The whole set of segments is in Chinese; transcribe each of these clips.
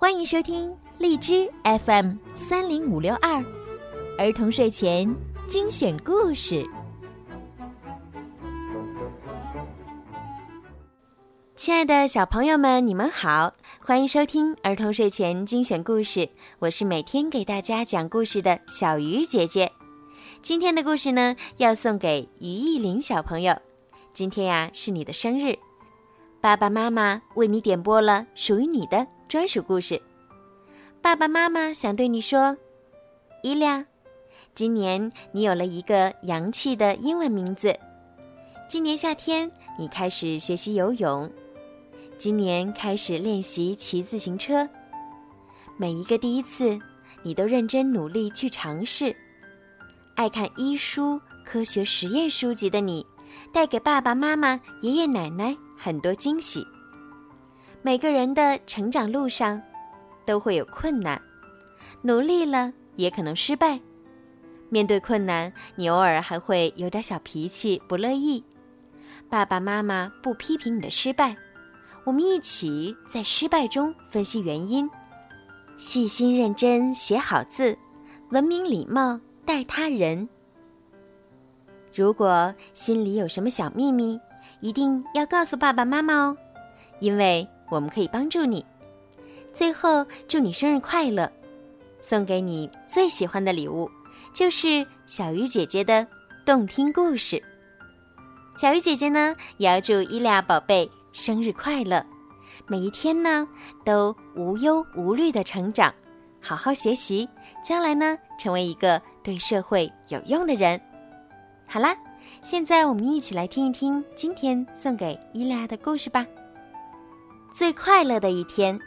欢迎收听荔枝 FM 三零五六二儿童睡前精选故事。亲爱的小朋友们，你们好，欢迎收听儿童睡前精选故事。我是每天给大家讲故事的小鱼姐姐。今天的故事呢，要送给于艺林小朋友。今天呀，是你的生日，爸爸妈妈为你点播了属于你的专属故事。爸爸妈妈想对你说，伊利亚，今年你有了一个洋气的英文名字。今年夏天，你开始学习游泳，今年开始练习骑自行车。每一个第一次，你都认真努力去尝试。爱看医书、科学实验书籍的你。带给爸爸妈妈、爷爷奶奶很多惊喜。每个人的成长路上，都会有困难，努力了也可能失败。面对困难，你偶尔还会有点小脾气，不乐意。爸爸妈妈不批评你的失败，我们一起在失败中分析原因，细心认真写好字，文明礼貌待他人。如果心里有什么小秘密，一定要告诉爸爸妈妈哦，因为我们可以帮助你。最后，祝你生日快乐！送给你最喜欢的礼物，就是小鱼姐姐的动听故事。小鱼姐姐呢，也要祝伊利亚宝贝生日快乐，每一天呢都无忧无虑的成长，好好学习，将来呢成为一个对社会有用的人。好啦，现在我们一起来听一听今天送给伊利亚的故事吧。最快乐的一天。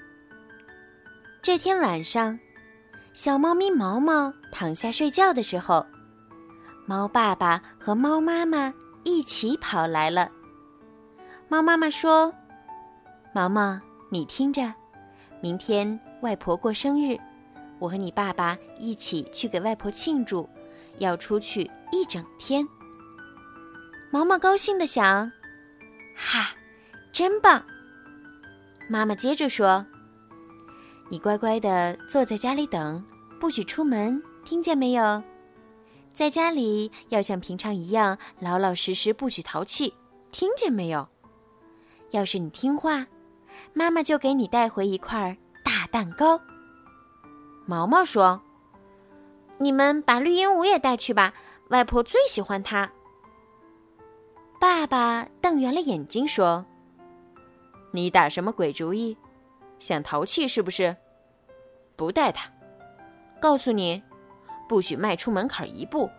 这天晚上，小猫咪毛毛躺下睡觉的时候，猫爸爸和猫妈妈一起跑来了。猫妈妈说：“毛毛，你听着，明天外婆过生日，我和你爸爸一起去给外婆庆祝。”要出去一整天。毛毛高兴的想：“哈，真棒！”妈妈接着说：“你乖乖的坐在家里等，不许出门，听见没有？在家里要像平常一样老老实实，不许淘气，听见没有？要是你听话，妈妈就给你带回一块大蛋糕。”毛毛说。你们把绿鹦鹉也带去吧，外婆最喜欢它。爸爸瞪圆了眼睛说：“你打什么鬼主意？想淘气是不是？不带他。告诉你，不许迈出门槛一步，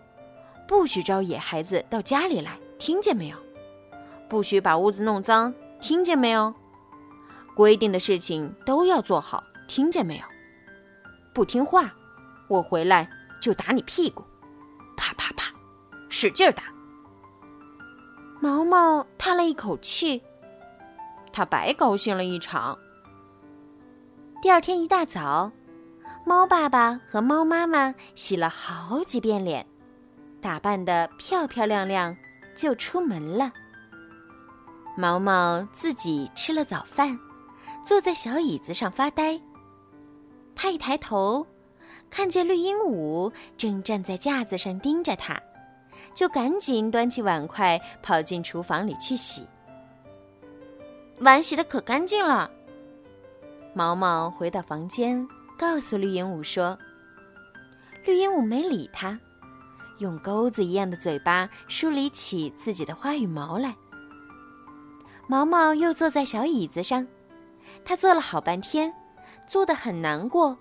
不许招野孩子到家里来，听见没有？不许把屋子弄脏，听见没有？规定的事情都要做好，听见没有？不听话，我回来。”就打你屁股，啪啪啪，使劲打。毛毛叹了一口气，他白高兴了一场。第二天一大早，猫爸爸和猫妈妈洗了好几遍脸，打扮的漂漂亮亮，就出门了。毛毛自己吃了早饭，坐在小椅子上发呆。他一抬头。看见绿鹦鹉正站在架子上盯着它，就赶紧端起碗筷跑进厨房里去洗。碗洗的可干净了。毛毛回到房间，告诉绿鹦鹉说：“绿鹦鹉没理他，用钩子一样的嘴巴梳理起自己的花羽毛来。”毛毛又坐在小椅子上，他坐了好半天，坐得很难过。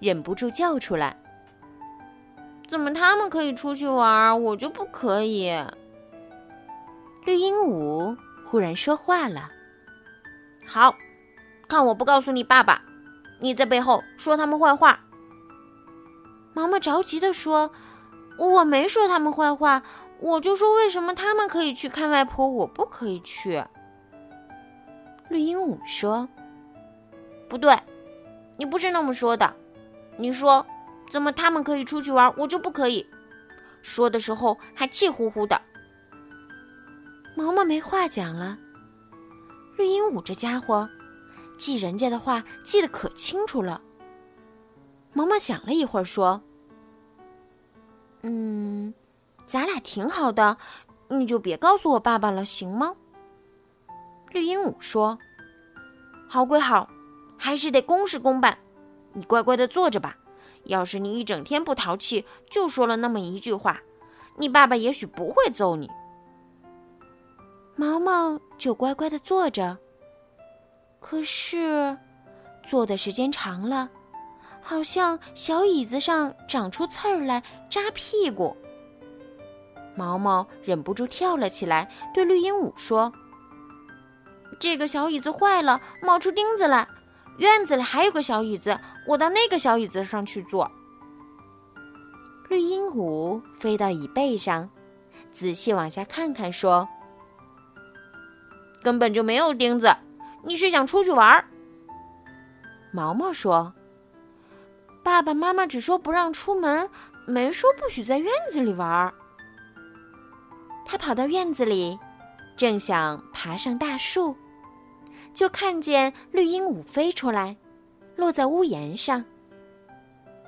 忍不住叫出来：“怎么他们可以出去玩，我就不可以？”绿鹦鹉忽然说话了：“好，看我不告诉你爸爸，你在背后说他们坏话。”毛毛着急的说：“我没说他们坏话，我就说为什么他们可以去看外婆，我不可以去。”绿鹦鹉说：“不对，你不是那么说的。”你说，怎么他们可以出去玩，我就不可以？说的时候还气呼呼的。毛毛没话讲了。绿鹦鹉这家伙，记人家的话记得可清楚了。毛毛想了一会儿，说：“嗯，咱俩挺好的，你就别告诉我爸爸了，行吗？”绿鹦鹉说：“好归好，还是得公事公办。你乖乖的坐着吧。要是你一整天不淘气，就说了那么一句话，你爸爸也许不会揍你。”毛毛就乖乖的坐着。可是，坐的时间长了，好像小椅子上长出刺儿来扎屁股。毛毛忍不住跳了起来，对绿鹦鹉说。这个小椅子坏了，冒出钉子来。院子里还有个小椅子，我到那个小椅子上去坐。绿鹦鹉飞到椅背上，仔细往下看看，说：“根本就没有钉子，你是想出去玩？”毛毛说：“爸爸妈妈只说不让出门，没说不许在院子里玩。”他跑到院子里，正想爬上大树。就看见绿鹦鹉飞出来，落在屋檐上。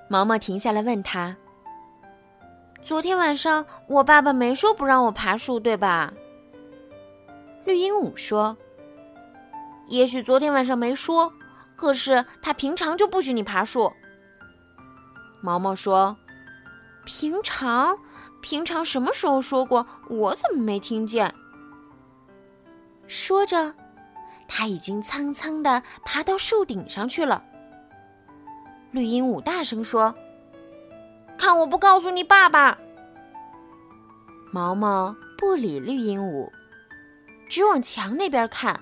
毛毛停下来问他：“昨天晚上我爸爸没说不让我爬树，对吧？”绿鹦鹉说：“也许昨天晚上没说，可是他平常就不许你爬树。”毛毛说：“平常？平常什么时候说过？我怎么没听见？”说着。他已经蹭蹭的爬到树顶上去了。绿鹦鹉大声说：“看我不告诉你爸爸！”毛毛不理绿鹦鹉，只往墙那边看。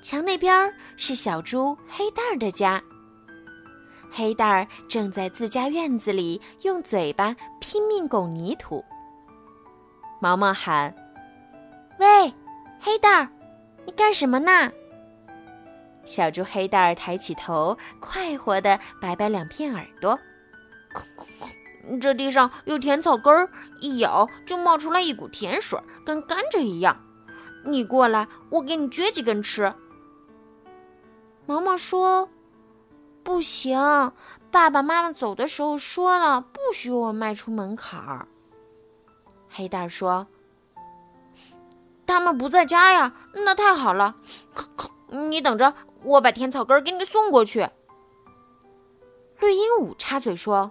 墙那边是小猪黑蛋儿的家。黑蛋儿正在自家院子里用嘴巴拼命拱泥土。毛毛喊：“喂，黑蛋儿！”你干什么呢？小猪黑蛋儿抬起头，快活的摆摆两片耳朵。这地上有甜草根儿，一咬就冒出来一股甜水，跟甘蔗一样。你过来，我给你撅几根吃。毛毛说：“不行，爸爸妈妈走的时候说了，不许我迈出门槛儿。”黑蛋儿说。他们不在家呀，那太好了。你等着，我把甜草根给你送过去。绿鹦鹉插嘴说：“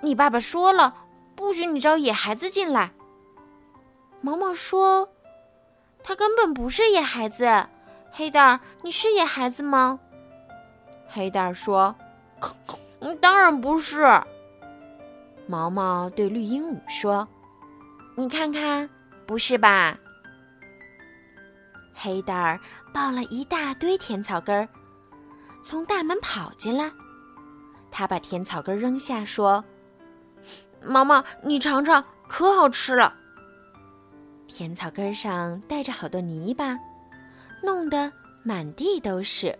你爸爸说了，不许你招野孩子进来。”毛毛说：“他根本不是野孩子。”黑蛋儿，你是野孩子吗？黑蛋儿说：“当然不是。”毛毛对绿鹦鹉说：“你看看。”不是吧？黑蛋儿抱了一大堆甜草根儿，从大门跑进来。他把甜草根扔下，说：“毛毛，你尝尝，可好吃了。”甜草根上带着好多泥巴，弄得满地都是。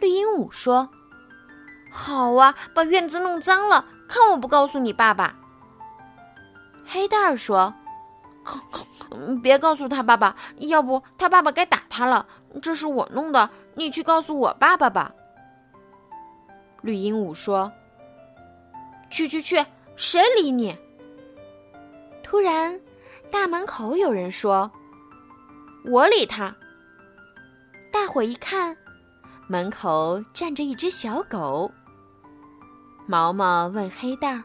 绿鹦鹉说：“好啊，把院子弄脏了，看我不告诉你爸爸。”黑蛋儿说。别告诉他爸爸，要不他爸爸该打他了。这是我弄的，你去告诉我爸爸吧。绿鹦鹉说：“去去去，谁理你？”突然，大门口有人说：“我理他。”大伙一看，门口站着一只小狗。毛毛问黑蛋儿：“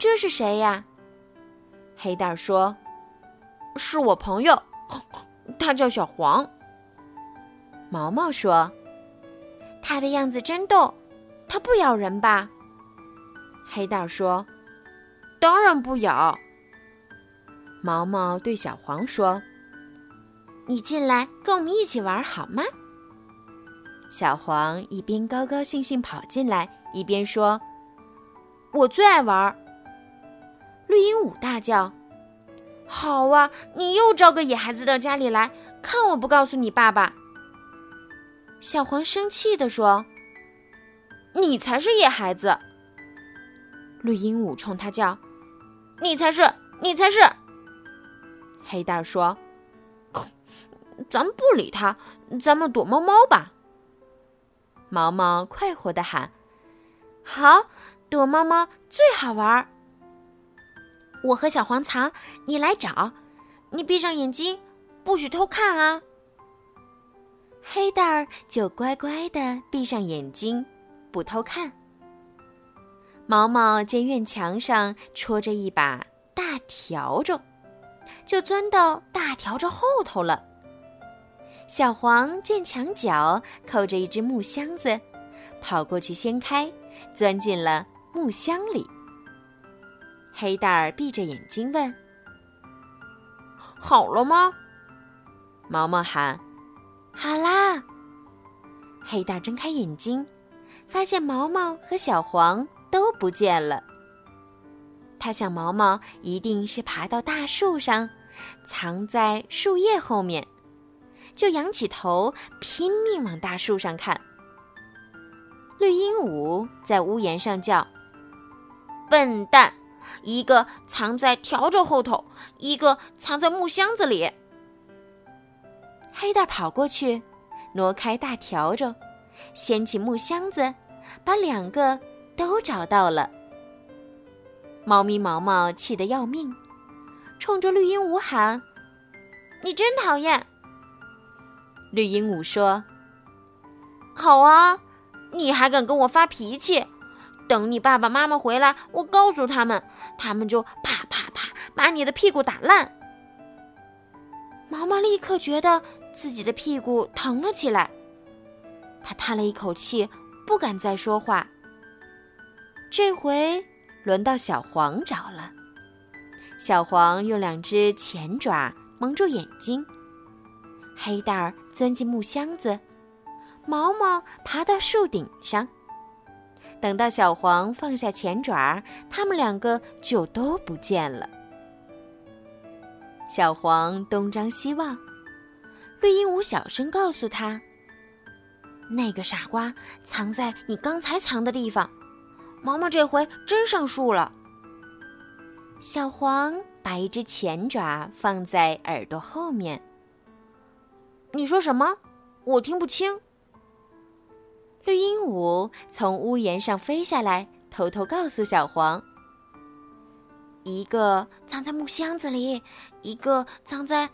这是谁呀？”黑蛋说：“是我朋友，他叫小黄。”毛毛说：“他的样子真逗，他不咬人吧？”黑蛋说：“当然不咬。”毛毛对小黄说：“你进来跟我们一起玩好吗？”小黄一边高高兴兴跑进来，一边说：“我最爱玩。”绿鹦鹉大叫：“好啊，你又招个野孩子到家里来，看我不告诉你爸爸！”小黄生气地说：“你才是野孩子！”绿鹦鹉冲他叫：“你才是，你才是！”黑蛋说：“咱们不理他，咱们躲猫猫吧。毛毛快活的喊：“好，躲猫猫最好玩儿。我和小黄藏，你来找，你闭上眼睛，不许偷看啊。”黑蛋儿就乖乖的闭上眼睛，不偷看。毛毛见院墙上戳着一把大笤帚，就钻到大笤帚后头了。小黄见墙角扣着一只木箱子，跑过去掀开，钻进了木箱里。黑蛋儿闭着眼睛问：“好了吗？”毛毛喊：“好啦。”黑蛋儿睁开眼睛，发现毛毛和小黄。都不见了。他想，毛毛一定是爬到大树上，藏在树叶后面，就仰起头，拼命往大树上看。绿鹦鹉在屋檐上叫：“笨蛋！一个藏在笤帚后头，一个藏在木箱子里。”黑蛋跑过去，挪开大笤帚，掀起木箱子，把两个。都找到了。猫咪毛毛气得要命，冲着绿鹦鹉喊：“你真讨厌！”绿鹦鹉说：“好啊，你还敢跟我发脾气？等你爸爸妈妈回来，我告诉他们，他们就啪啪啪把你的屁股打烂。”毛毛立刻觉得自己的屁股疼了起来，他叹了一口气，不敢再说话。这回轮到小黄找了。小黄用两只前爪蒙住眼睛，黑蛋儿钻进木箱子，毛毛爬到树顶上。等到小黄放下前爪，他们两个就都不见了。小黄东张西望，绿鹦鹉小声告诉他：“那个傻瓜藏在你刚才藏的地方。”毛毛这回真上树了。小黄把一只前爪放在耳朵后面。你说什么？我听不清。绿鹦鹉从屋檐上飞下来，偷偷告诉小黄：“一个藏在木箱子里，一个藏在……”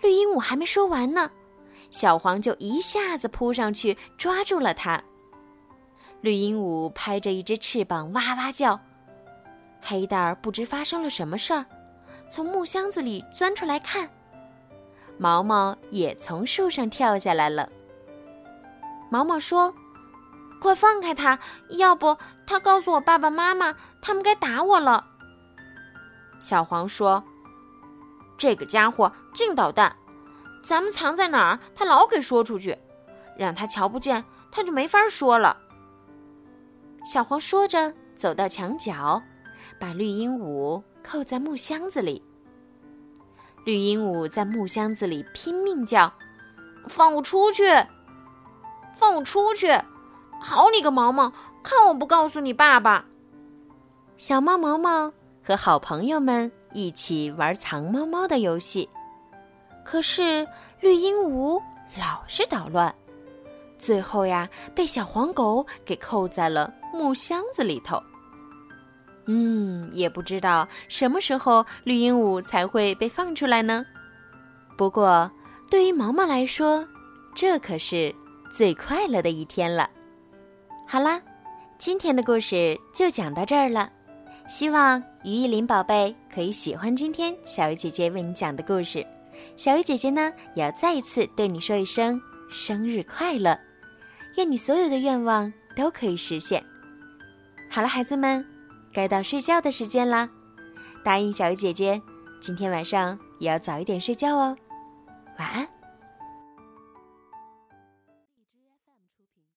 绿鹦鹉还没说完呢，小黄就一下子扑上去抓住了它。绿鹦鹉拍着一只翅膀，哇哇叫。黑蛋儿不知发生了什么事儿，从木箱子里钻出来看。毛毛也从树上跳下来了。毛毛说：“快放开他，要不他告诉我爸爸妈妈，他们该打我了。”小黄说：“这个家伙净捣蛋，咱们藏在哪儿，他老给说出去，让他瞧不见，他就没法说了。”小黄说着，走到墙角，把绿鹦鹉扣在木箱子里。绿鹦鹉在木箱子里拼命叫：“放我出去！放我出去！好你个毛毛，看我不告诉你爸爸！”小猫毛毛和好朋友们一起玩藏猫猫的游戏，可是绿鹦鹉老是捣乱，最后呀，被小黄狗给扣在了。木箱子里头，嗯，也不知道什么时候绿鹦鹉才会被放出来呢。不过，对于毛毛来说，这可是最快乐的一天了。好啦，今天的故事就讲到这儿了。希望于意林宝贝可以喜欢今天小鱼姐姐为你讲的故事。小鱼姐姐呢，也要再一次对你说一声生日快乐，愿你所有的愿望都可以实现。好了，孩子们，该到睡觉的时间了。答应小鱼姐姐，今天晚上也要早一点睡觉哦。晚安。